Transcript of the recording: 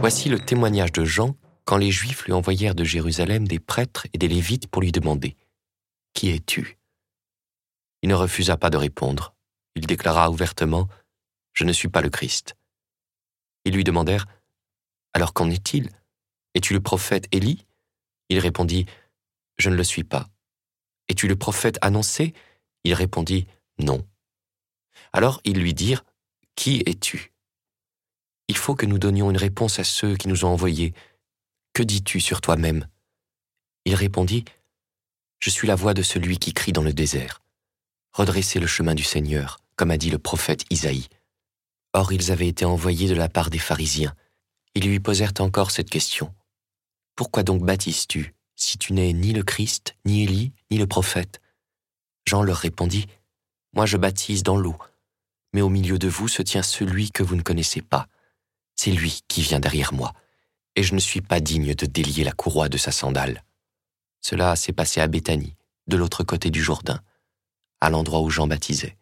Voici le témoignage de Jean quand les Juifs lui envoyèrent de Jérusalem des prêtres et des Lévites pour lui demander ⁇ Qui es-tu ?⁇ Il ne refusa pas de répondre. Il déclara ouvertement ⁇ Je ne suis pas le Christ. Ils lui demandèrent ⁇ Alors qu'en est-il? Es-tu le prophète Élie ?⁇ Il répondit ⁇ Je ne le suis pas. Es-tu le prophète annoncé? Il répondit ⁇ Non. Alors ils lui dirent ⁇ Qui es-tu? Il faut que nous donnions une réponse à ceux qui nous ont envoyés. Que dis-tu sur toi-même? Il répondit ⁇ Je suis la voix de celui qui crie dans le désert. Redressez le chemin du Seigneur, comme a dit le prophète Isaïe. Or ils avaient été envoyés de la part des pharisiens. Ils lui posèrent encore cette question. Pourquoi donc baptises-tu, si tu n'es ni le Christ, ni Élie, ni le prophète? Jean leur répondit, Moi je baptise dans l'eau, mais au milieu de vous se tient celui que vous ne connaissez pas. C'est lui qui vient derrière moi, et je ne suis pas digne de délier la courroie de sa sandale. Cela s'est passé à Béthanie, de l'autre côté du Jourdain, à l'endroit où Jean baptisait.